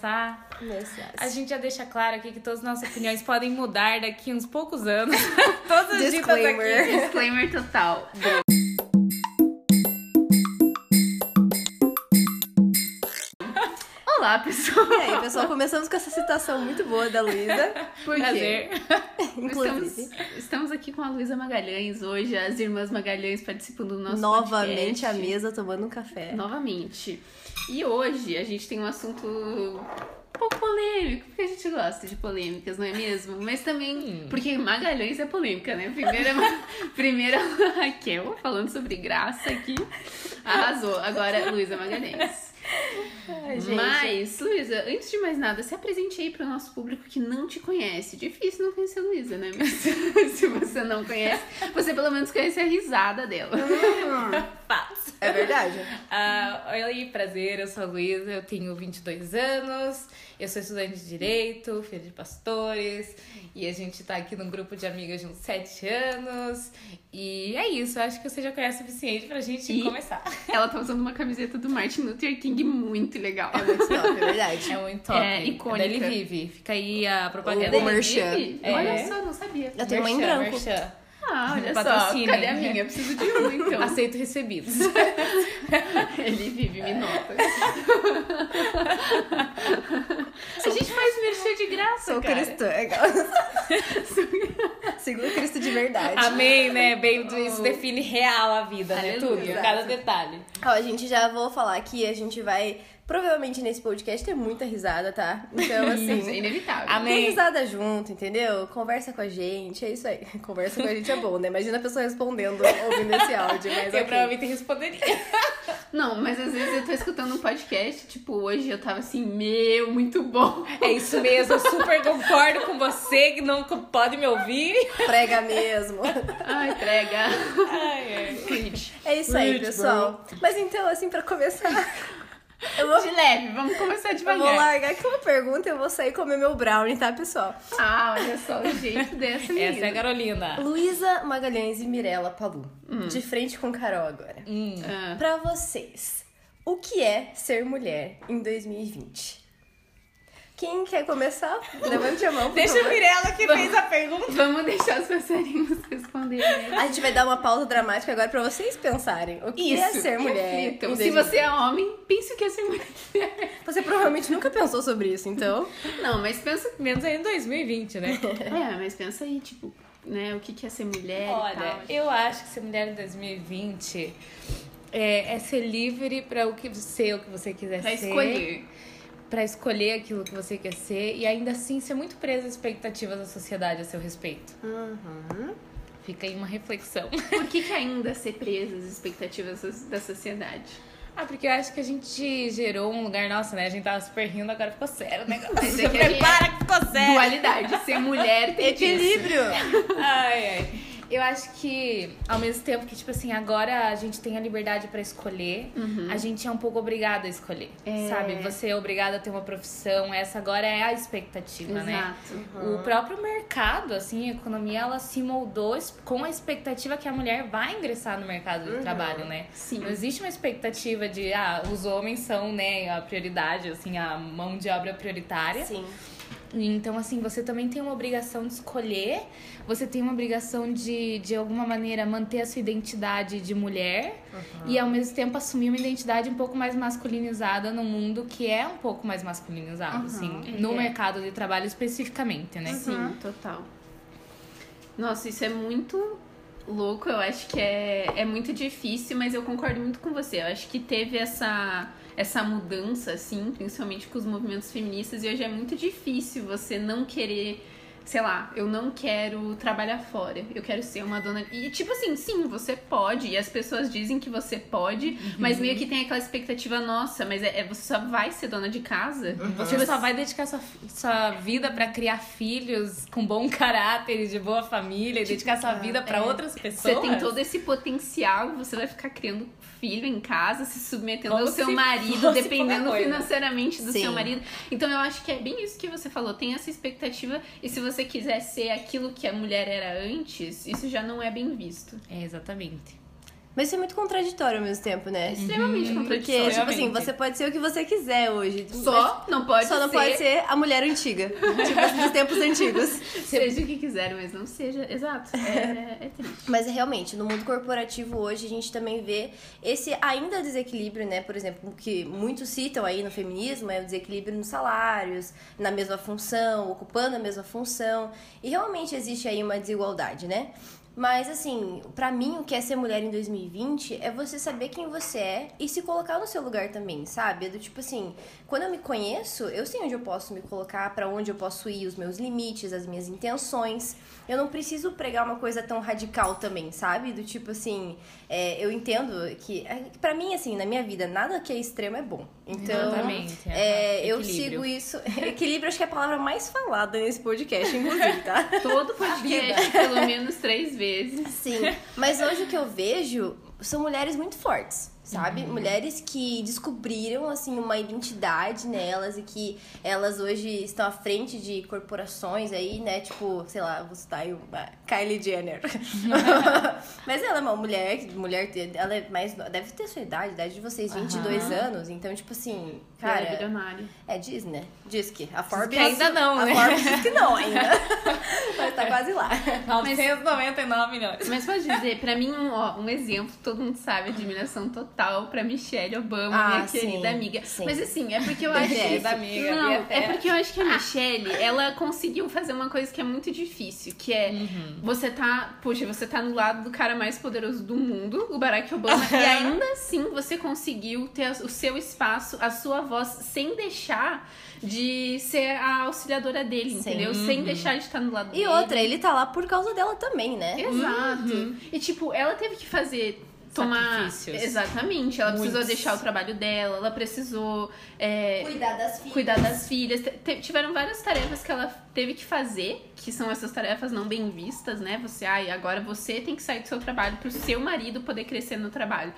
Tá? Começar. A gente já deixa claro aqui que todas as nossas opiniões podem mudar daqui uns poucos anos. Todas as Disclaimer. aqui. Disclaimer total. Olá, pessoal. E aí, pessoal, começamos com essa citação muito boa da Luísa. Por quê? Prazer. Inclusive, Estamos, estamos aqui com a Luísa Magalhães hoje, as irmãs Magalhães participando do nosso novamente podcast. à mesa tomando um café. Novamente. E hoje a gente tem um assunto um pouco polêmico, porque a gente gosta de polêmicas, não é mesmo? Mas também porque Magalhães é polêmica, né? Primeira, primeira a Raquel falando sobre graça aqui. Arrasou. Agora, Luísa Magalhães. Ai. Mas, Luísa, antes de mais nada, se apresente aí para o nosso público que não te conhece. Difícil não conhecer a Luísa, né? Mas se você não conhece, você pelo menos conhece a risada dela. Fatos. É verdade. Ah, oi, prazer, eu sou a Luísa, eu tenho 22 anos, eu sou estudante de Direito, filha de pastores, e a gente tá aqui num grupo de amigas de uns 7 anos, e é isso, eu acho que você já conhece o suficiente pra gente E- começar. Ela tá usando uma camiseta do Martin Luther King muito legal. É muito top, é verdade. É muito top. É, icônica. Ele vive, fica aí a propaganda. O merchan. Vive? É. Olha só, não sabia. Eu tenho uma em Merchan, branco. merchan. Ah, olha Patrocinem. só. Cadê a minha? Preciso de uma, então. Aceito recebidos. Ele vive, me nota. A gente faz merchan de graça, Sou cara. cristã. é. Sigo o Cristo de verdade. Amém, né? Bem, isso define real a vida, né? Aleluia. Tudo, cada detalhe. Ó, a gente já vou falar aqui, a gente vai provavelmente nesse podcast ter muita risada, tá? Então, Isso é assim. inevitável. Amém. Tem risada junto, entendeu? Conversa com a gente, é isso aí. Conversa com a gente é bom, né? Imagina a pessoa respondendo, ouvindo esse áudio, mas Eu ok. provavelmente responderia. Não, mas às vezes eu tô escutando um podcast, tipo, hoje eu tava assim, meu, muito bom. É isso mesmo, eu super concordo com você que não pode me ouvir. Prega mesmo. Ai, prega. Ai. Preach. É isso aí, pessoal. Mas então, assim, pra começar, vou, De leve, vamos começar eu devagar. vou largar aqui uma pergunta e eu vou sair comer meu brownie, tá, pessoal? Ah, olha só o jeito dessa menina. Essa é a Carolina. Luísa Magalhães e Mirella Palu. De frente com Carol agora. Hum. Ah, Pra vocês, o que é ser mulher em 2020? Quem quer começar? Levante a mão, por Deixa favor. o Mirella que fez a pergunta. vamos deixar os passarinhos responderem. A gente vai dar uma pausa dramática agora pra vocês pensarem. O que é ser mulher? Então, se 2020? você é homem, pense o que é ser mulher. Você provavelmente nunca pensou sobre isso, então. Não, mas pensa. Menos aí em 2020, né? É, mas pensa aí, tipo, né, o que que é ser mulher e Olha, tal. eu acho que ser mulher em 2020 é, é ser livre pra o que ser o que você quiser Pra ser. escolher. Pra escolher aquilo que você quer ser e ainda assim ser muito presa às expectativas da sociedade a seu respeito. Uhum. Fica aí uma reflexão. Por que, que ainda ser presa às expectativas da sociedade? Ah, porque eu acho que a gente gerou um lugar, nossa, né? A gente tava super rindo, agora ficou sério o negócio. Mas é que prepara que ficou sério. Dualidade, ser mulher tem. Equilíbrio! Ai, ai. Eu acho que, ao mesmo tempo que, tipo assim, agora a gente tem a liberdade pra escolher, a gente é um pouco obrigada a escolher, É. sabe? Você é obrigada a ter uma profissão, essa agora é a expectativa, né? Exato. O próprio mercado, assim, a economia, ela se moldou com a expectativa que a mulher vai ingressar no mercado de trabalho, né? Sim. Não existe uma expectativa de, ah, os homens são, né, a prioridade, assim, a mão de obra prioritária. Sim. Então, assim, você também tem uma obrigação de escolher, você tem uma obrigação de, de alguma maneira, manter a sua identidade de mulher e, ao mesmo tempo, assumir uma identidade um pouco mais masculinizada no mundo que é um pouco mais masculinizado, Uhum, assim, ele no é. mercado de trabalho especificamente, né? Sim, total. Nossa, isso é muito louco. Eu acho que é, é muito difícil, mas eu concordo muito com você. Eu acho que teve essa, essa mudança, assim, principalmente com os movimentos feministas, e hoje é muito difícil você não querer. Sei lá, eu não quero trabalhar fora, eu quero ser uma dona. E, tipo assim, sim, você pode, e as pessoas dizem que você pode, mas meio que tem aquela expectativa, nossa, mas é, é- você só vai ser dona de casa? Você só vai dedicar sua, sua vida pra criar filhos com bom caráter e de boa família e dedicar sua vida pra outras pessoas. Você tem todo esse potencial, você vai ficar criando filho em casa, se submetendo Como ao seu se marido, dependendo financeiramente do Sim. seu marido. Então eu acho que é bem isso que você falou, tem essa expectativa, e se você quiser ser aquilo que a mulher era antes, isso já não é bem visto. É, exatamente. Mas isso é muito contraditório ao mesmo tempo, né? Extremamente Porque, contraditório. tipo assim, você pode ser o que você quiser hoje. Só não pode Só não ser. pode ser a mulher antiga. tipo dos tempos antigos. Seja o que quiser, mas não seja. Exato. É, é triste. Mas realmente, no mundo corporativo hoje, a gente também vê esse ainda desequilíbrio, né? Por exemplo, que muitos citam aí no feminismo é o desequilíbrio nos salários, na mesma função, ocupando a mesma função. E realmente existe aí uma desigualdade, né? Mas assim, pra mim o que é ser mulher em 2020 é você saber quem você é e se colocar no seu lugar também, sabe? É do tipo assim, quando eu me conheço, eu sei onde eu posso me colocar, pra onde eu posso ir, os meus limites, as minhas intenções. Eu não preciso pregar uma coisa tão radical também, sabe? Do tipo assim, é, eu entendo que, é, para mim assim, na minha vida, nada que é extremo é bom. Então, é, eu sigo isso. Equilíbrio acho que é a palavra mais falada nesse podcast, inclusive, tá? Todo podcast, pelo menos três vezes. Sim, mas hoje o que eu vejo são mulheres muito fortes, sabe? Mulheres que descobriram, assim, uma identidade nelas e que elas hoje estão à frente de corporações aí, né? Tipo, sei lá, vou citar aí uma Kylie Jenner. mas ela é uma mulher, mulher, ela é mais, deve ter sua idade, idade de vocês, 22 Aham. anos. Então, tipo assim, Cara, é cara... bilionário. É, diz, né? Diz que. A Forbes. que ainda não, a né? Forbes diz que não ainda. Mas tá quase lá. 999 milhões. Mas pode dizer, pra mim, um, ó, um exemplo, todo mundo sabe, admiração total pra Michelle Obama, Ah, minha sim, querida amiga. sim. Mas assim, é porque eu acho que. Querida amiga, Não, é porque eu acho que a Michelle, ela conseguiu fazer uma coisa que é muito difícil, que é você tá, puxa, você tá no lado do cara mais poderoso do mundo, o Barack Obama, e ainda assim você conseguiu ter o seu espaço, a sua voz, sem deixar de ser a auxiliadora dele, Sim. entendeu? Sem deixar de estar no lado E dele. outra, ele tá lá por causa dela também, né? Exato. E tipo, ela teve que fazer. Tomar. Sacrifícios. Exatamente. Ela precisou Muitos. deixar o trabalho dela, ela precisou é, Cuidar das filhas. cuidar das filhas. Tiveram várias tarefas que ela teve que fazer, que são essas tarefas não bem vistas, né? Você, ai, agora você tem que sair do seu trabalho pro seu marido poder crescer no trabalho.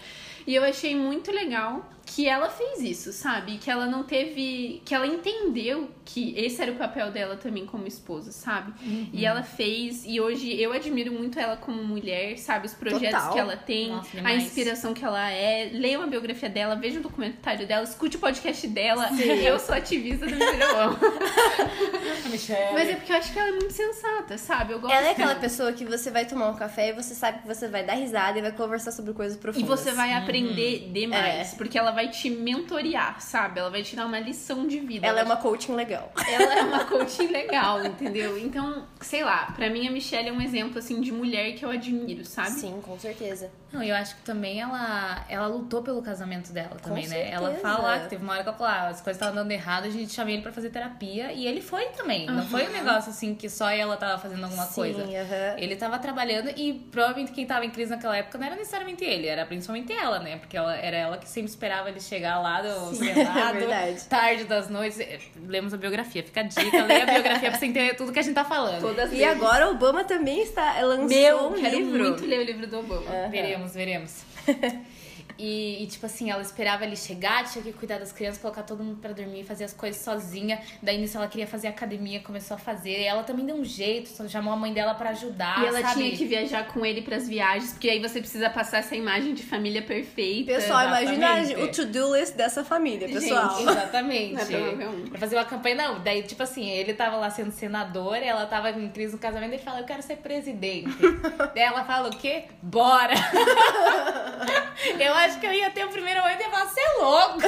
E eu achei muito legal que ela fez isso, sabe? Que ela não teve. Que ela entendeu que esse era o papel dela também como esposa, sabe? E ela fez. E hoje eu admiro muito ela como mulher, sabe? Os projetos Total. que ela tem, Nossa, a inspiração que ela é. Leiam a biografia dela, vejam o documentário dela, escute o podcast dela. Eu sou ativista do Michelle Michelle. Mas é porque eu acho que ela é muito sensata, sabe? Eu gosto Ela é aquela pessoa que você vai tomar um café e você sabe que você vai dar risada e vai conversar sobre coisas E profundas. você vai aprender demais, É. porque ela vai te mentorear, sabe? Ela vai te dar uma lição de vida. Ela é vai uma coaching legal. ela é uma coaching legal, entendeu? Então, sei lá, pra mim a Michelle é um exemplo assim de mulher que eu admiro, sabe? Sim, com certeza. Não, eu acho que também ela, ela lutou pelo casamento dela também, né? Ela certeza. fala lá que teve uma hora que ela falou, ah, as coisas estavam dando errado, a gente chamou ele pra fazer terapia e ele foi também. Não foi um negócio assim que só ela tava fazendo alguma Sim, coisa. aham. Ele tava trabalhando e provavelmente quem tava em crise naquela época não era necessariamente ele, era principalmente ela, né? Porque ela, era ela que sempre esperava ele chegar lá do Sim, Senado, é verdade. tarde das noites. Lemos a biografia, fica a dica, leia a biografia pra você entender tudo que a gente tá falando. Todas E agora o Obama também está lançou Meu, um quero livro. muito ler o livro do Obama. Aham. Veremos, veremos. E, e, tipo assim, ela esperava ele chegar, tinha que cuidar das crianças, colocar todo mundo pra dormir, fazer as coisas sozinha. Daí nisso ela queria fazer academia, começou a fazer. E ela também deu um jeito, só chamou a mãe dela pra ajudar. E ela sabe? tinha que viajar com ele pras viagens, porque aí você precisa passar essa imagem de família perfeita. Pessoal, imagina o to-do list dessa família, pessoal. Gente, Exatamente. É. Pra fazer uma campanha, não. Daí, tipo assim, ele tava lá sendo senador, ela tava em crise no casamento, ele fala, eu quero ser presidente. Daí ela fala o quê? Bora! eu acho que eu ia ter o primeiro momento e ia falar, você é louco!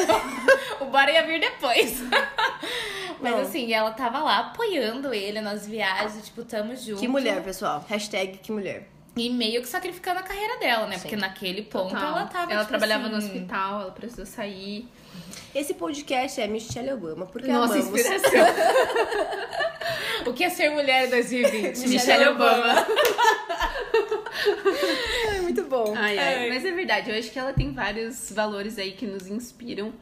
o bora ia vir depois. Mas Não. assim, ela tava lá apoiando ele nas viagens, tipo, tamo junto. Que mulher, pessoal. Hashtag que mulher. E meio que sacrificando a carreira dela, né? Sim. Porque naquele ponto Total. ela tava. Ela tipo trabalhava no assim, hospital, ela precisou sair. Esse podcast é Michelle Obama, porque Nossa, amamos. inspiração. O que é ser mulher em 2020? Michelle Obama. É muito bom. Ai, ai. Mas é verdade, eu acho que ela tem vários valores aí que nos inspiram.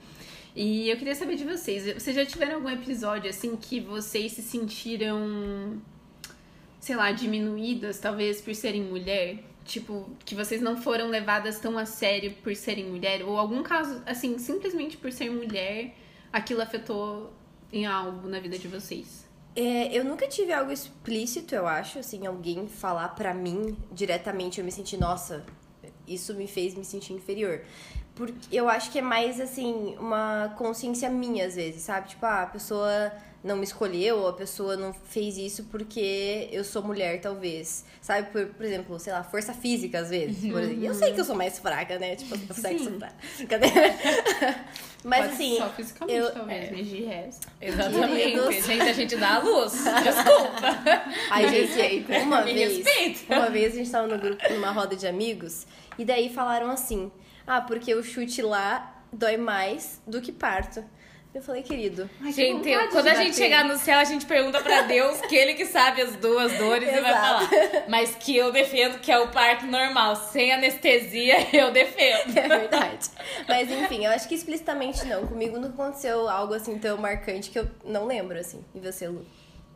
E eu queria saber de vocês. Vocês já tiveram algum episódio assim que vocês se sentiram, sei lá, diminuídas, talvez por serem mulher? Tipo, que vocês não foram levadas tão a sério por serem mulher? Ou algum caso, assim, simplesmente por ser mulher, aquilo afetou em algo na vida de vocês? É, eu nunca tive algo explícito, eu acho, assim, alguém falar pra mim diretamente, eu me senti, nossa, isso me fez me sentir inferior. Porque eu acho que é mais, assim, uma consciência minha, às vezes, sabe? Tipo, ah, a pessoa não me escolheu, ou a pessoa não fez isso porque eu sou mulher, talvez. Sabe, por, por exemplo, sei lá, força física, às vezes. Por exemplo. Eu sei que eu sou mais fraca, né? Tipo, eu sexo fraca. Cadê? Mas Pode assim. Só fisicamente, eu- talvez, é. mas de resto. Exatamente. Queridos. Gente, a gente dá a luz. Desculpa. Aí, gente, uma Me vez, respeita. uma vez a gente tava no grupo, numa roda de amigos, e daí falaram assim: Ah, porque o chute lá dói mais do que parto. Eu falei, querido. Gente, vontade quando a gente chegar no céu, a gente pergunta pra Deus que ele que sabe as duas dores e vai Exato. falar. Mas que eu defendo que é o parto normal, sem anestesia, eu defendo. É verdade. Mas enfim, eu acho que explicitamente não. Comigo não aconteceu algo assim tão marcante que eu não lembro, assim. E você, Lu?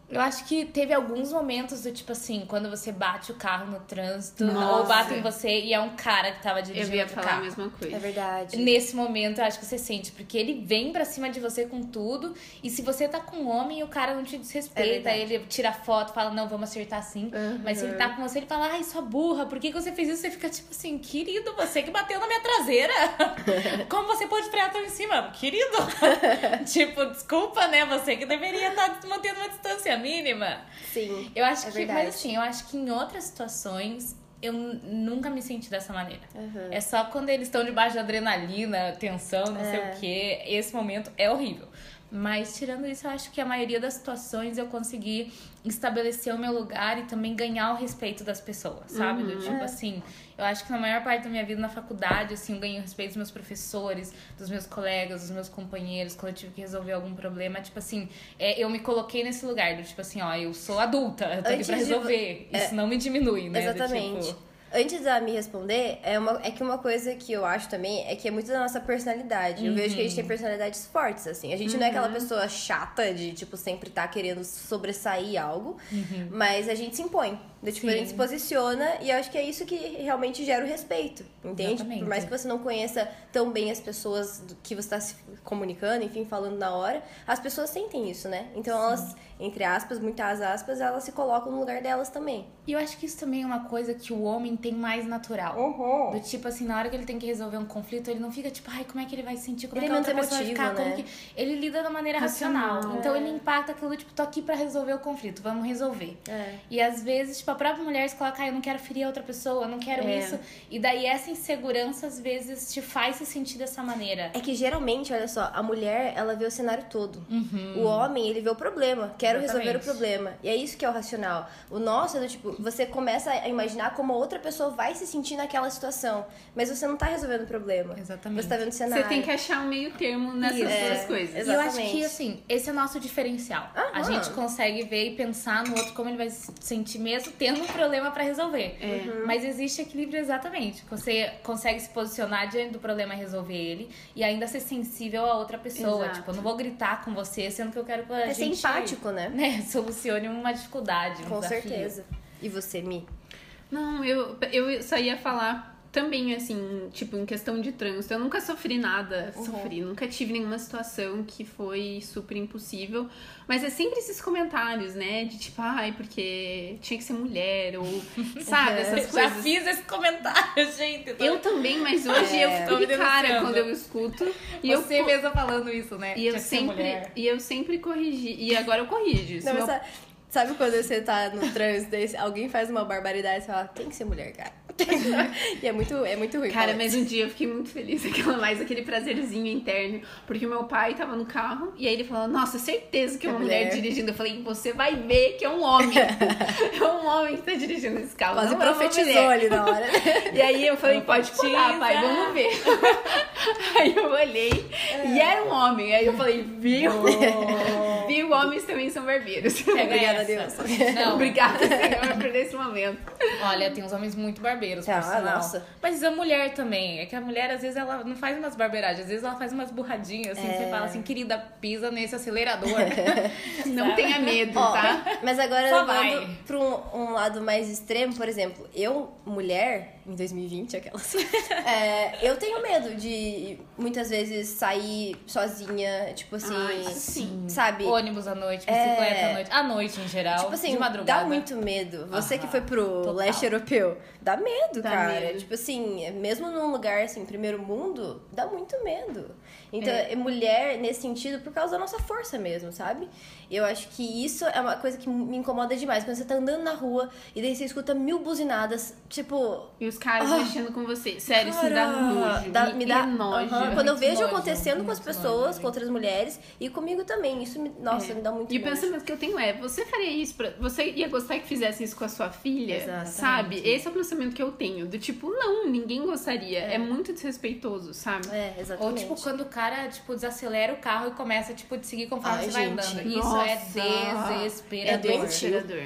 Eu acho que teve alguns momentos do tipo assim, quando você bate o carro no trânsito, Nossa. ou bate em você e é um cara que tava Eu dirigindo ia outro falar a carro. mesma coisa. É verdade. Nesse momento, eu acho que você sente, porque ele vem pra cima de você com tudo, e se você tá com um homem, o cara não te É desrespeita, verdade. ele tira foto, fala, não, vamos acertar assim. Mas se ele tá com você, ele fala, ai, sua burra, por que, que você fez isso? Você fica tipo assim, querido, você que bateu na minha traseira. Como você pode frear tão em cima? Querido. tipo, desculpa, né? Você que deveria estar mantendo uma distância mínima. Sim. Eu acho É que, verdade. mas assim, eu acho que em outras situações eu nunca me senti dessa maneira. Uhum. É só quando eles estão debaixo de adrenalina, tensão, não sei É. o quê. Esse momento é horrível. Mas tirando isso, eu acho que a maioria das situações eu consegui estabelecer o meu lugar e também ganhar o respeito das pessoas, sabe? Do tipo assim, eu acho que na maior parte da minha vida na faculdade, assim, eu ganhei o respeito dos meus professores, dos meus colegas, dos meus companheiros, quando eu tive que resolver algum problema, tipo assim, é, eu me coloquei nesse lugar do tipo assim, ó, eu sou adulta, eu tô aqui Antes pra de vo- resolver. Isso não me diminui, né? Do Exatamente. tipo, Antes da me responder, é, uma, é que uma coisa que eu acho também é que é muito da nossa personalidade. Eu vejo que a gente tem personalidades fortes, assim. A gente não é aquela pessoa chata de, tipo, sempre estar querendo sobressair algo, mas a gente se impõe. Do, tipo, a Sim. gente se posiciona e eu acho que é isso que realmente gera o respeito, entende? Exatamente. Por mais que você não conheça tão bem as pessoas que você está se comunicando, enfim, falando na hora, as pessoas sentem isso, né? Então elas, entre aspas, muitas aspas, elas se colocam no lugar delas também. E eu acho que isso também é uma coisa que o homem tem mais natural. Uhum. Do tipo assim, na hora que ele tem que resolver um conflito, ele não fica tipo, ai, como é que ele vai se sentir? Como Ele é que a outra pessoa vai ficar? emotivo, Como né? que... Ele lida da maneira racional. Racional, Então é. ele impacta aquilo, tipo, tô aqui pra resolver o conflito, vamos resolver. É. E às vezes, tipo, a própria mulher se coloca, ai, eu não quero ferir a outra pessoa, eu não quero É. isso. E daí essa insegurança, às vezes, te faz se sentir dessa maneira. É que geralmente, olha só, a mulher, ela vê o cenário todo. O homem, ele vê o problema. Quero resolver o Exatamente. problema. E é isso que é o racional. O nosso é do tipo, você começa a imaginar como a outra pessoa vai se sentir naquela situação. Mas você não tá resolvendo o problema. Exatamente. Você tá vendo o cenário. Você tem que achar um meio termo nessas Isso, duas é. coisas. E eu acho Exatamente. que, assim, esse é o nosso diferencial. A Aham. gente consegue ver e pensar no outro como ele vai se sentir mesmo tendo um problema pra resolver. Uhum. Mas existe equilíbrio exatamente. Você consegue se posicionar diante do problema e resolver ele e ainda ser sensível a outra pessoa. Exato. Tipo, eu não vou gritar com você, sendo que eu quero que a É ser gente... empático, né? Né, solucione uma dificuldade, um Com desafio. certeza. E você, Mi? Não, eu, eu só ia falar também, assim, tipo, em questão de trânsito. Eu nunca sofri nada, sofri. Nunca tive nenhuma situação que foi super impossível. Mas é sempre esses comentários, né? De tipo, ai, porque tinha que ser mulher, ou sabe, essas Eu Já coisas. fiz esse comentário, gente. tô- Eu também, mas hoje É. eu fico de cara quando eu escuto. E eu Você co- mesma falando isso, né? E eu sempre, mulher. e eu sempre corrigi. E agora eu corrijo. Se Não, meu- sabe, quando você tá no trânsito alguém faz uma barbaridade e você fala, tem que ser mulher, cara. e é muito, é muito ruim. Cara, mas um dia eu fiquei muito feliz, aquela, mais aquele prazerzinho interno, porque o meu pai tava no carro e aí ele falou: Nossa, certeza que é uma É mulher. mulher." dirigindo. Eu falei: Você vai ver que é um homem. é um homem que tá dirigindo esse carro. Quase é profetizou mulher." ali na hora. E aí eu falei: Pode parar, pai, vamos ver. aí eu olhei e era um homem. Aí eu falei: Viu? Viu? Homens também são barbeiros. Pega Obrigada a essa. Deus. Não, Obrigada, Senhor, por esse momento. Olha, tem uns homens muito barbeiros, Ah, por sinal. nossa. Mas a mulher também. É que a mulher, às vezes, ela não faz umas barberagens. Às vezes, ela faz umas burradinhas, assim. É. Você fala assim, querida, pisa nesse acelerador. Não tenha medo, Ó, tá? Mas agora Só levando vai. pra um, um lado mais extremo, por exemplo, eu, mulher, em 2020, aquelas. é, eu tenho medo de muitas vezes sair sozinha, tipo assim. Ai, sim. Sabe? Ônibus à noite, bicicleta É. à noite. À noite, em geral. Tipo assim, de madrugada. dá muito medo. Você Aham, que foi pro total. leste europeu, dá medo, Dá cara. medo. Tipo assim, mesmo num lugar assim, primeiro mundo, dá muito medo. Então, É. é mulher nesse sentido por causa da nossa força mesmo, sabe? Eu acho que isso é uma coisa que me incomoda demais. Quando você tá andando na rua e daí você escuta mil buzinadas, tipo, E os caras Ah. mexendo com você. Sério, isso dá Cara, nojo. dá- me, me dá nojo. Aham, Quando eu vejo nojo, acontecendo com as pessoas, nojo. com outras mulheres e comigo também. Isso me, nossa, É. me dá muito E o nojo. pensamento que eu tenho é, você faria isso pra. Você ia gostar que fizesse isso com a sua filha? Exatamente. Sabe? Esse é o pensamento que eu tenho. Do tipo, não, ninguém gostaria. É, muito desrespeitoso, sabe? É, Ou, exatamente. tipo, quando o cara, tipo, desacelera o carro e começa, tipo, de seguir conforme Ai, você vai gente, andando. Isso nossa. é desesperador. É desesperador.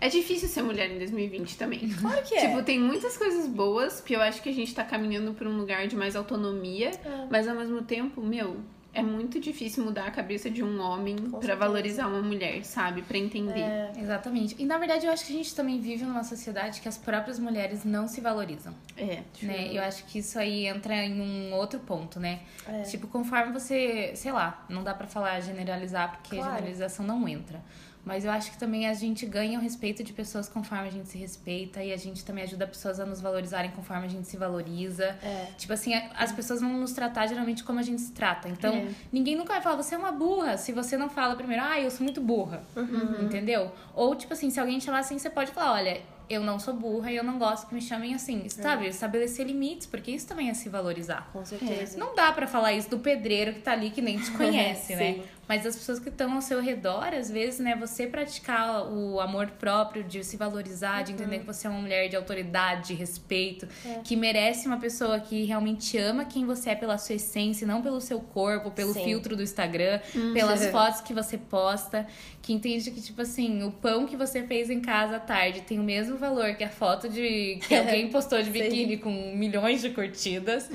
É difícil ser mulher em 2020 também. Claro que é. Tipo, tem muitas coisas boas, porque eu acho que a gente tá caminhando pra um lugar de mais autonomia, É. mas ao mesmo tempo, meu, é muito difícil mudar a cabeça de um homem pra certeza. valorizar uma mulher, sabe? Pra entender. É. Exatamente. E na verdade eu acho que a gente também vive numa sociedade que as próprias mulheres não se valorizam. É. Né? Eu acho que isso aí entra em um outro ponto, né? É. Tipo, conforme você, sei lá, não dá pra falar generalizar porque Claro. generalização não entra. Mas eu acho que também a gente ganha o respeito de pessoas conforme a gente se respeita e a gente também ajuda pessoas a nos valorizarem conforme a gente se valoriza. É. Tipo assim, as pessoas vão nos tratar geralmente como a gente se trata. Então, É. ninguém nunca vai falar, você é uma burra, se você não fala primeiro, ah, eu sou muito burra. Uhum. Entendeu? Ou, tipo assim, se alguém te chamar assim, você pode falar, olha, eu não sou burra e eu não gosto que me chamem assim. Sabe? Estabelecer limites, porque isso também é se valorizar. Com certeza. Não dá pra falar isso do pedreiro que tá ali que nem te conhece, né? Mas as pessoas que estão ao seu redor, às vezes, né, você praticar o amor próprio, de se valorizar, de entender que você é uma mulher de autoridade, de respeito, que merece uma pessoa que realmente ama quem você é pela sua essência, não pelo seu corpo, pelo Sim. filtro do Instagram, pelas fotos que você posta, que entende que, tipo assim, o pão que você fez em casa à tarde tem o mesmo valor que a foto de que alguém postou de biquíni com milhões de curtidas,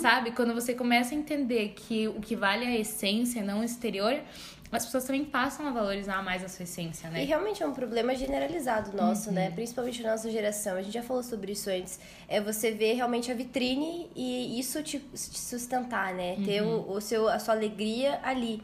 sabe? Quando você começa a entender que o que vale é a essência, não o exterior, as pessoas também passam a valorizar mais a sua essência, E né? realmente é um problema generalizado nosso, né? Uhum. Principalmente na nossa geração. A gente já falou sobre isso antes. É você ver realmente a vitrine e isso te, te sustentar, né? Ter Uhum. o, o seu, a sua alegria ali.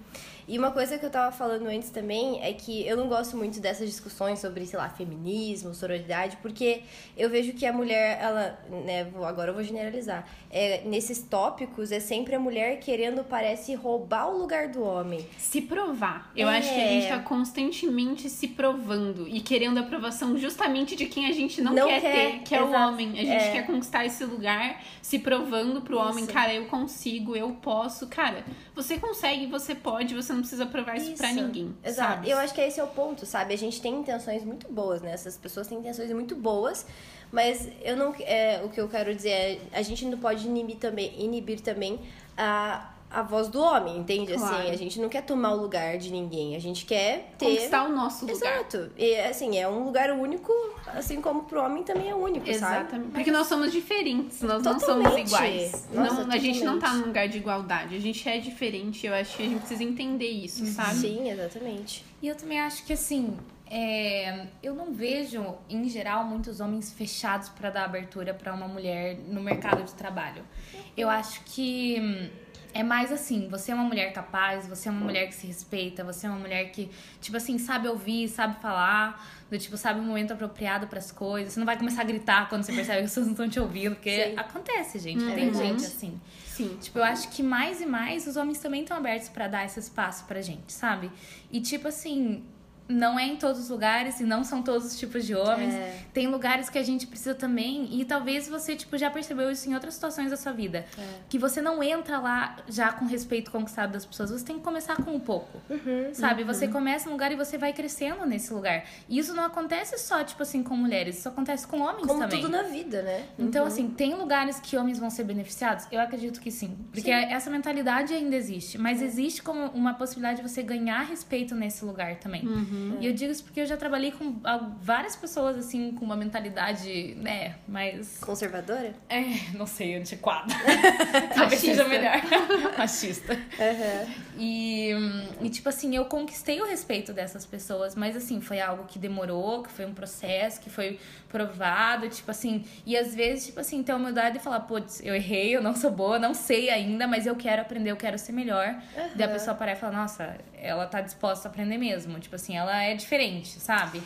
E uma coisa que eu tava falando antes também é que eu não gosto muito dessas discussões sobre, sei lá, feminismo, sororidade, porque eu vejo que a mulher, ela, né, agora eu vou generalizar, é, nesses tópicos é sempre a mulher querendo, parece, roubar o lugar do homem. Se provar. Eu É. acho que a gente tá constantemente se provando e querendo a aprovação justamente de quem a gente não, Não quer, quer, ter, que é o exato. homem. A gente É. quer conquistar esse lugar se provando pro homem, Isso. cara, eu consigo, eu posso. Cara, você consegue, você pode, você não precisa provar isso, pra ninguém. Exato. Sabe? Eu acho que esse é o ponto, sabe? A gente tem intenções muito boas, né? Essas pessoas têm intenções muito boas, mas eu não. É, o que eu quero dizer é. A gente não pode inibir também, inibir também a, a voz do homem, entende? Claro. Assim, a gente não quer tomar o lugar de ninguém. A gente quer ter. Conquistar o nosso lugar. Exato. E assim, é um lugar único, assim como pro homem também é único, sabe? Exatamente. Porque nós somos diferentes, nós não somos Totalmente. iguais. Nossa, não, a gente não tá totalmente. num lugar de igualdade. A gente é diferente. Eu acho que a gente precisa entender isso, sabe? Sim, exatamente. E eu também acho que assim, é, eu não vejo, em geral, muitos homens fechados pra dar abertura pra uma mulher no mercado de trabalho. Eu acho que hum, é mais assim, você é uma mulher capaz, você é uma mulher que se respeita, você é uma mulher que, tipo assim, sabe ouvir, sabe falar, do tipo, sabe o momento apropriado pras coisas. Você não vai começar a gritar quando você percebe que as pessoas não estão te ouvindo, porque Sim. acontece, gente. Tem verdade. gente assim. Sim. Tipo, eu acho que mais e mais os homens também estão abertos pra dar esse espaço pra gente, sabe? E tipo assim, não é em todos os lugares e não são todos os tipos de homens. É. Tem lugares que a gente precisa também e talvez você tipo já percebeu isso em outras situações da sua vida, É. que você não entra lá já com respeito conquistado das pessoas, você tem que começar com um pouco. Uhum. Sabe? Você começa num lugar e você vai crescendo nesse lugar. E isso não acontece só tipo assim com mulheres, isso acontece com homens Como também. tudo na vida, né? Então, assim, tem lugares que homens vão ser beneficiados? Eu acredito que sim. Porque essa mentalidade ainda existe. Mas existe como uma possibilidade de você ganhar respeito nesse lugar também. E eu digo isso porque eu já trabalhei com várias pessoas, assim, com uma mentalidade, né, mais. Conservadora? É, não sei, antiquada. Talvez seja melhor. Machista. Uhum. E, e, tipo assim, eu conquistei o respeito dessas pessoas, mas assim, foi algo que demorou, que foi um processo, que foi provado, tipo assim, e às vezes, tipo assim, ter a humildade de falar, putz, eu errei, eu não sou boa, não sei ainda, mas eu quero aprender, eu quero ser melhor. Uhum. Daí a pessoa parar e falar, nossa, ela tá disposta a aprender mesmo. Tipo assim, ela é diferente, sabe?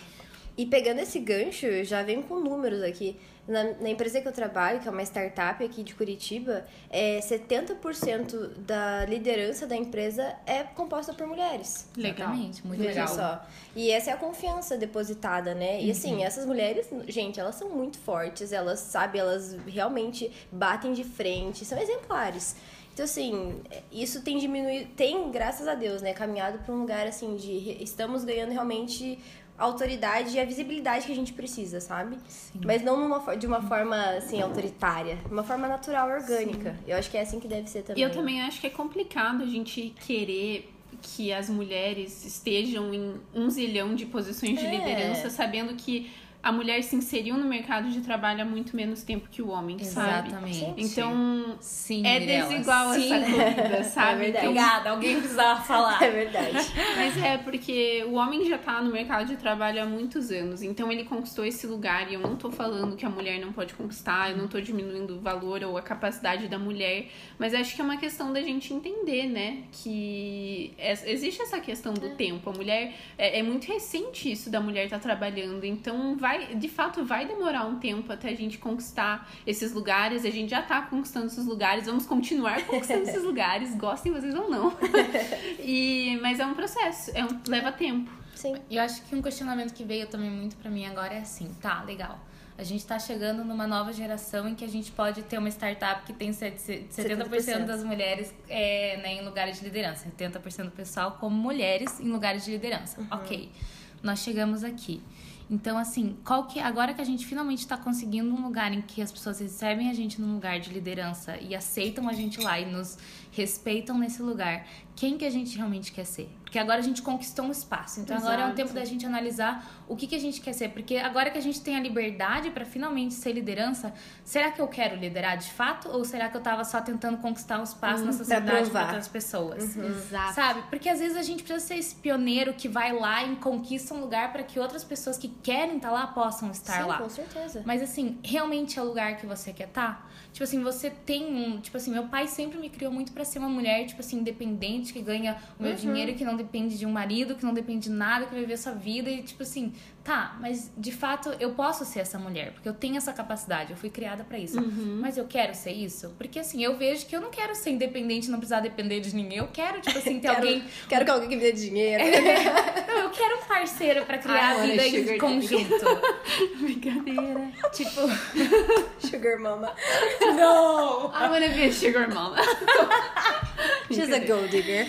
E pegando esse gancho, já vem com números aqui. Na, na, empresa que eu trabalho, que é uma startup aqui de Curitiba, é 70% da liderança da empresa é composta por mulheres. Legalmente, muito Veja legal. Só. E essa é a confiança depositada, né? E assim, uhum. essas mulheres, gente, elas são muito fortes, elas, sabe, elas realmente batem de frente, são exemplares. Então, assim, isso tem diminuído, tem, graças a Deus, né, caminhado para um lugar, assim, de estamos ganhando realmente a autoridade e a visibilidade que a gente precisa, sabe? Sim. Mas não numa, de uma forma, assim, autoritária. De uma forma natural, orgânica. Sim. Eu acho que é assim que deve ser também. E eu também acho que é complicado a gente querer que as mulheres estejam em um zilhão de posições de é. liderança, sabendo que a mulher se inseriu no mercado de trabalho há muito menos tempo que o homem, Exatamente. sabe? Exatamente. Então, Sim, é desigual Sim. essa corrida, é sabe? É verdade. Obrigada, alguém precisava falar. É verdade. Mas é, porque o homem já tá no mercado de trabalho há muitos anos, então ele conquistou esse lugar e eu não tô falando que a mulher não pode conquistar, eu não tô diminuindo o valor ou a capacidade da mulher, mas acho que é uma questão da gente entender, né, que é, existe essa questão do é. tempo. A mulher, é, é muito recente isso da mulher estar tá trabalhando, então vai vai, de fato, vai demorar um tempo até a gente conquistar esses lugares. A gente já tá conquistando esses lugares, vamos continuar conquistando esses lugares, gostem vocês ou não. e, mas é um processo, é um, leva tempo. Sim. Eu acho que um questionamento que veio também muito para mim agora é assim, tá, legal. A gente está chegando numa nova geração em que a gente pode ter uma startup que tem 70%, 70%. das mulheres é, né, em lugares de liderança, 70% do pessoal como mulheres em lugares de liderança. Uhum. Ok, nós chegamos aqui. Então, assim, qual que agora que a gente finalmente está conseguindo um lugar em que as pessoas recebem a gente num lugar de liderança e aceitam a gente lá e nos respeitam nesse lugar, quem que a gente realmente quer ser? Porque agora a gente conquistou um espaço. Então Exato. agora é o tempo da gente analisar o que, que a gente quer ser. Porque agora que a gente tem a liberdade para finalmente ser liderança, será que eu quero liderar de fato? Ou será que eu tava só tentando conquistar um espaço uhum, na sociedade para outras pessoas? Uhum. Exato. Sabe? Porque às vezes a gente precisa ser esse pioneiro que vai lá e conquista um lugar para que outras pessoas que querem estar tá lá possam estar Sim, lá. Com certeza. Mas assim, realmente é o lugar que você quer estar? Tá? Tipo assim, você tem um. Tipo assim, meu pai sempre me criou muito para ser uma mulher, tipo assim, independente, que ganha o meu uhum. dinheiro, que não depende de um marido, que não depende de nada, que vai viver sua vida. E, tipo assim, tá, mas de fato eu posso ser essa mulher, porque eu tenho essa capacidade, eu fui criada para isso. Uhum. Mas eu quero ser isso? Porque assim, eu vejo que eu não quero ser independente, não precisar depender de ninguém. Eu quero, tipo assim, ter quero, alguém. Quero que alguém que me dê dinheiro. não, eu quero um parceiro para criar a vida em conjunto. Brincadeira. tipo. Sugar mama. Não! I wanna be a sugar mama. She's a gold digger.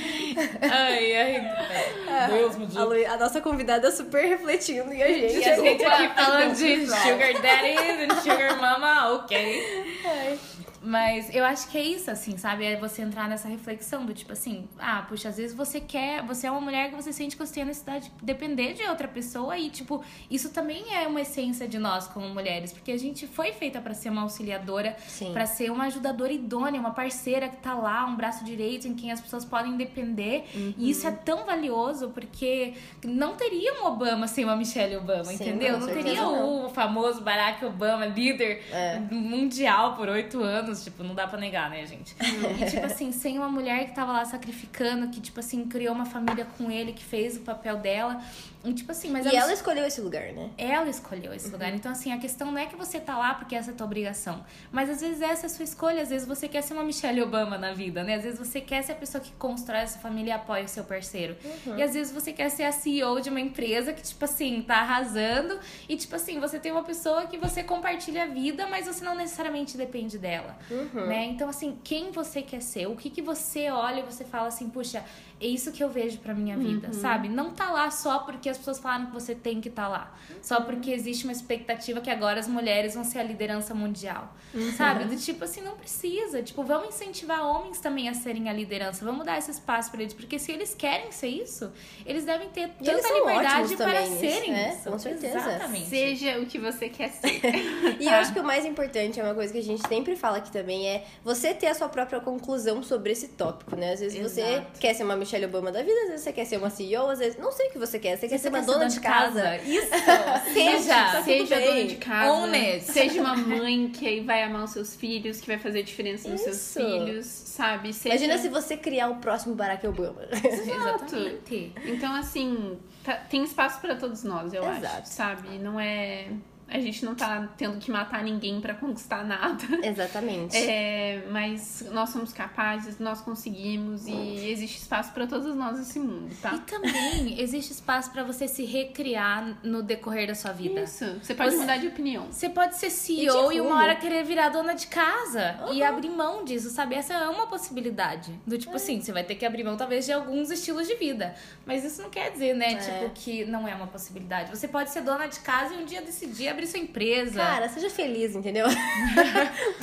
Ai, ai. Deus me diga. A, a, nossa convidada super refletindo e a gente. A gente aqui falando de sugar daddies e sugar mama, ok. Ai. Mas eu acho que é isso, assim, sabe? É você entrar nessa reflexão do tipo assim, ah, puxa, às vezes você quer, você é uma mulher que você sente que você tem a necessidade de depender de outra pessoa e, tipo, isso também é uma essência de nós como mulheres, porque a gente foi feita para ser uma auxiliadora, para ser uma ajudadora idônea, uma parceira que tá lá, um braço direito em quem as pessoas podem depender. Uhum. E isso é tão valioso porque não teria um Obama sem uma Michelle Obama, Sim, entendeu? Não teria não. o famoso Barack Obama, líder é. mundial por oito anos anos, tipo, não dá pra negar, né, gente? e, tipo assim, sem uma mulher que tava lá sacrificando, que, tipo assim, criou uma família com ele, que fez o papel dela. E, tipo assim, mas... E ela, escolheu esse lugar, né? Ela escolheu esse uhum. lugar. Então, assim, a questão não é que você tá lá porque essa é a tua obrigação. Mas, às vezes, essa é a sua escolha. Às vezes, você quer ser uma Michelle Obama na vida, né? Às vezes, você quer ser a pessoa que constrói essa família e apoia o seu parceiro. Uhum. E, às vezes, você quer ser a CEO de uma empresa que, tipo assim, tá arrasando. E, tipo assim, você tem uma pessoa que você compartilha a vida, mas você não necessariamente depende dela. Uhum. Né? Então, assim, quem você quer ser? O que, que você olha e você fala assim, puxa, é isso que eu vejo pra minha vida, uhum. sabe? Não tá lá só porque as pessoas falaram que você tem que estar tá lá. Uhum. Só porque existe uma expectativa que agora as mulheres vão ser a liderança mundial. Uhum. Sabe? Do tipo assim, não precisa. Tipo, vamos incentivar homens também a serem a liderança. Vamos dar esse espaço pra eles. Porque se eles querem ser isso, eles devem ter tanta liberdade para serem né? isso. Com certeza. Exatamente. Seja o que você quer ser. e eu acho que o mais importante é uma coisa que a gente sempre fala aqui também é você ter a sua própria conclusão sobre esse tópico, né? Às vezes você Exato. quer ser uma Michelle Obama da vida, às vezes você quer ser uma CEO, às vezes não sei o que você quer, você quer ser uma quer dona de casa. Isso! Seja, Seja! tudo Seja bem. dona de casa, Own seja uma mãe que vai amar os seus filhos, que vai fazer diferença nos seus Isso. filhos, sabe? Seja... Imagina se você criar o próximo Barack Obama. Exatamente. Então, assim, tá- tem espaço pra todos nós, eu Exato. acho, sabe? Não é. A gente não tá tendo que matar ninguém pra conquistar nada. Exatamente. É, mas nós somos capazes, nós conseguimos e existe espaço pra todos nós nesse mundo, E tá? também existe espaço pra você se recriar no decorrer da sua vida. Isso. Você pode Você- mudar de opinião. Você pode ser CEO E e, uma hora querer virar dona de casa e abrir mão disso, sabe? Essa é uma possibilidade. Do tipo assim, você vai ter que abrir mão talvez de alguns estilos de vida. Mas isso não quer dizer, né? Tipo, que não é uma possibilidade. Você pode ser dona de casa e um dia decidir abrir sua empresa. Cara, seja feliz, entendeu?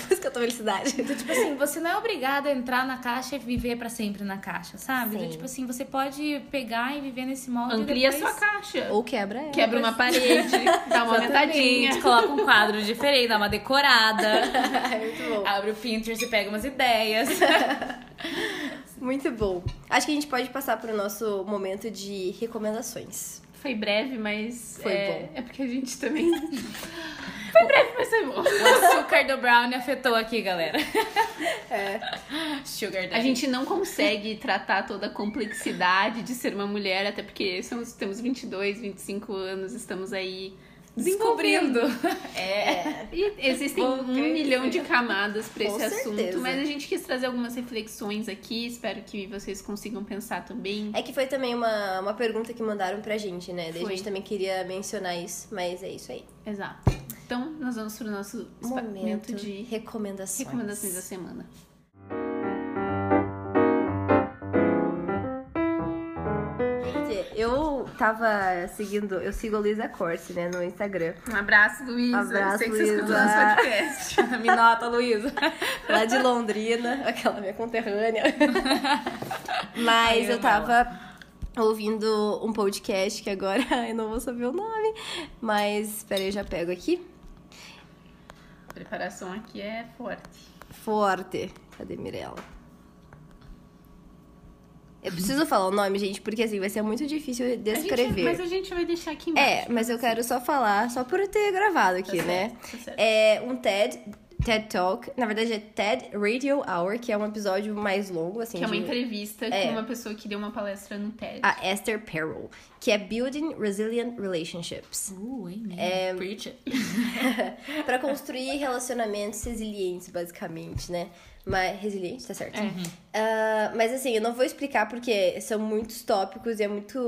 Busca a tua felicidade. Do tipo assim, você não é obrigada a entrar na caixa e viver pra sempre na caixa, sabe? Sim. tipo assim, você pode pegar e viver nesse molde Amplia a depois... sua caixa. Ou quebra ela. Quebra uma parede, dá uma aumentadinha. Coloca um quadro diferente, dá uma decorada. Muito bom. Abre o Pinterest e pega umas ideias. Muito bom. Acho que a gente pode passar pro nosso momento de recomendações. Foi breve, mas Foi é, bom. é porque a gente também. foi breve, mas foi bom. O açúcar do brownie afetou aqui, galera. É. Sugar daddy. A gente não consegue tratar toda a complexidade de ser uma mulher, até porque somos, temos 22, 25 anos, estamos aí descobrindo. desenvolvendo. É. E existem Vou um crescer. milhão de camadas para esse certeza. assunto, mas a gente quis trazer algumas reflexões aqui, espero que vocês consigam pensar também. É que foi também uma, uma pergunta que mandaram pra gente, né? Daí a gente também queria mencionar isso, mas é isso aí. Exato. Então, nós vamos para o nosso momento de recomendações. recomendações da semana. Tava seguindo, eu sigo a Luísa Corse, né, no Instagram. Um abraço, Luísa. Abraço, Sei que você escuta Luísa. nosso podcast. Me nota, Luísa. lá de Londrina, aquela minha conterrânea. Mas Ai, eu tava ouvindo um podcast que agora eu não vou saber o nome, mas peraí, eu já pego aqui. A preparação aqui é forte. Forte. Cadê Mirella? Eu preciso falar o nome, gente, porque assim vai ser muito difícil A gente- descrever. mas a gente vai deixar aqui embaixo. É, mas eu quero só falar, só por eu ter gravado aqui, Tá né? certo, tá certo. É um TED, TED Talk, na verdade é TED Radio Hour, que é um episódio mais longo, assim, Que é uma de- entrevista É. com uma pessoa que deu uma palestra no TED. a Esther Perel, que é Building Resilient Relationships. Uh, amen. É, Preach it. Pra construir relacionamentos resilientes, basicamente, né? Mas resiliente, tá certo. Ah, mas assim, eu não vou explicar porque são muitos tópicos e é muito.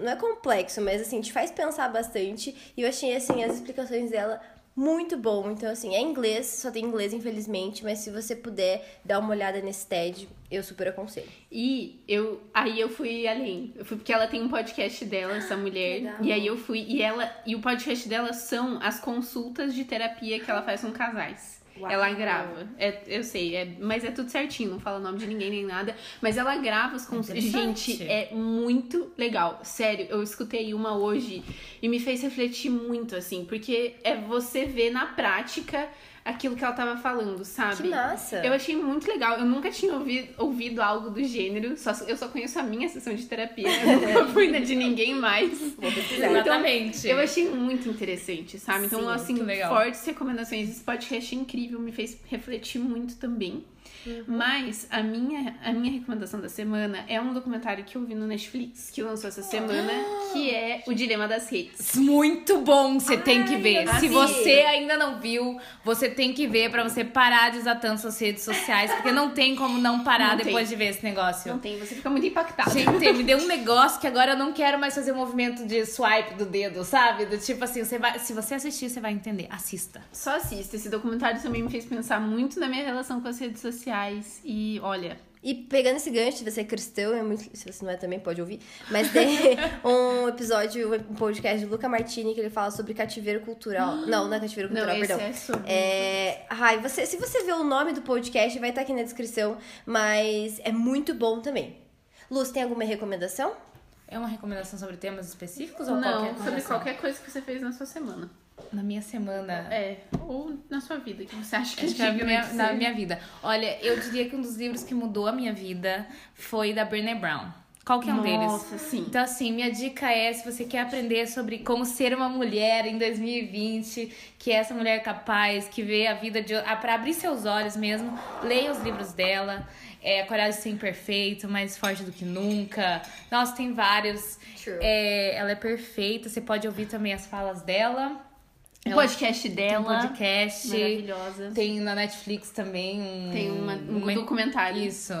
Não é complexo, mas assim, te faz pensar bastante. E eu achei, assim, as explicações dela muito bom. Então, assim, é inglês, só tem inglês, infelizmente, mas se você puder dar uma olhada nesse TED, eu super aconselho. E eu aí eu fui além. Eu fui porque ela tem um podcast dela, essa mulher. Legal. E aí eu fui e ela e o podcast dela são as consultas de terapia que ela faz com casais. Uau. Ela grava. É, eu sei, é, mas é tudo certinho, não fala o nome de ninguém nem nada. Mas ela grava consultas. Interessante. Gente, é muito legal. Sério, eu escutei uma hoje e me fez refletir muito, assim, porque é você ver na prática aquilo que ela tava falando, sabe? Que massa! Eu achei muito legal. Eu nunca tinha ouvido, ouvido algo do gênero. Só, eu só conheço a minha sessão de terapia. Eu nunca fui de ninguém mais. Exatamente. Eu achei muito interessante, sabe? Então, Sim, assim, fortes recomendações. Esse podcast é incrível, me fez refletir muito também. Uhum. Mas a minha, a minha recomendação da semana é um documentário que eu vi no Netflix, que lançou essa semana, que é O Dilema das Redes. Muito bom, você tem que ver. Se você ainda não viu, você tem que ver pra você parar de usar tanto suas redes sociais, porque não tem como não parar Não tem. depois de ver esse negócio. Não tem, você fica muito impactado. Gente, me deu um negócio que agora eu não quero mais fazer o movimento de swipe do dedo, sabe? Do tipo assim, você vai, se você assistir, você vai entender. Assista. Só assista. Esse documentário também me fez pensar muito na minha relação com as redes sociais. E olha, E pegando esse gancho de você é cristão, é muito, se você não é também, pode ouvir. Mas tem um episódio, um podcast do Luca Martini que ele fala sobre cativeiro cultural. Não, não é cativeiro não, cultural, esse perdão. é sobre. É, ai, você, se você ver o nome do podcast, vai estar aqui na descrição, mas é muito bom também. Luz, tem alguma recomendação? É uma recomendação sobre temas específicos ou Não, qualquer sobre recomendação? qualquer coisa que você fez na sua semana. Na minha semana. É, ou na sua vida, que você acha que Acho é minha- de na minha vida. Olha, eu diria que um dos livros que mudou a minha vida foi da Brené Brown. Qual que é um deles? Nossa, sim. Então, assim, minha dica é: se você quer aprender sobre como ser uma mulher em 2020, que é essa mulher capaz, que vê a vida de. ah, pra abrir seus olhos mesmo, leia os livros dela. É, Coragem de Ser Imperfeito, Mais Forte do que Nunca. Nossa, tem vários. True. É, ela é perfeita, você pode ouvir também as falas dela. O podcast tem um dela. podcast. Maravilhosa. Tem na Netflix também um. Tem uma- um documentário. Isso.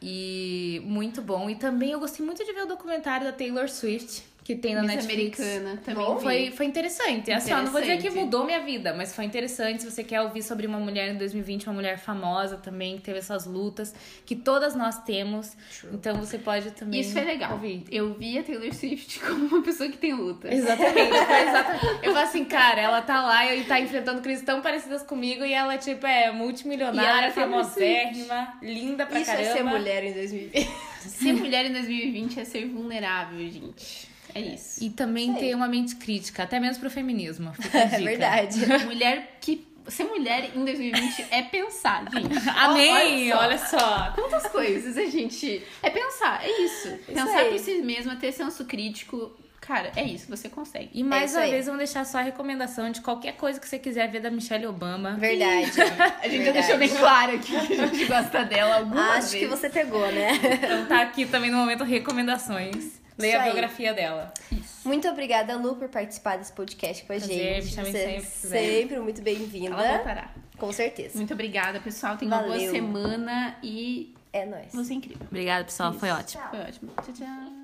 E muito bom. E também eu gostei muito de ver o documentário da Taylor Swift, que tem na Miss Netflix. Americana também. Bom. Foi, foi interessante. Assim, ó, não vou dizer que Interessante. mudou minha vida, mas foi interessante. Se você quer ouvir sobre uma mulher em 2020, uma mulher famosa também, que teve essas lutas, que todas nós temos. Então você pode também. Isso é legal. Ouvir. Eu vi a Taylor Swift como uma pessoa que tem luta. Exatamente, exatamente. Eu falo assim, cara, ela tá lá e tá enfrentando crises tão parecidas comigo e ela, tipo, é multimilionária, é famosérrima, linda pra Isso caramba. é ser mulher em 2020. Ser mulher em 2020 é ser vulnerável, gente. É isso. E também Isso ter uma mente crítica, até mesmo pro feminismo. Fica a É verdade. Mulher que. Ser mulher em 2020 é pensar, gente. Amém! Olha Olha só. Quantas coisas a gente. É pensar, é isso. pensar aí. por si mesma, ter senso crítico. Cara, é isso, você consegue. E mais isso uma aí. vez, vamos deixar só a recomendação de qualquer coisa que você quiser ver da Michelle Obama. Verdade. A gente já deixou bem claro aqui que a gente gosta dela algumas Acho que vezes. você pegou, né? Então tá aqui também no momento recomendações. Leia a biografia dela. Muito obrigada, Lu, por participar desse podcast com a Prazer, gente. Você é sempre sempre muito bem-vinda. Ela voltará. Com certeza. Muito obrigada, pessoal. Tenha uma boa semana e É nóis. você é incrível. Obrigada, pessoal. Foi Isso. ótimo. Foi ótimo. Tchau, tchau.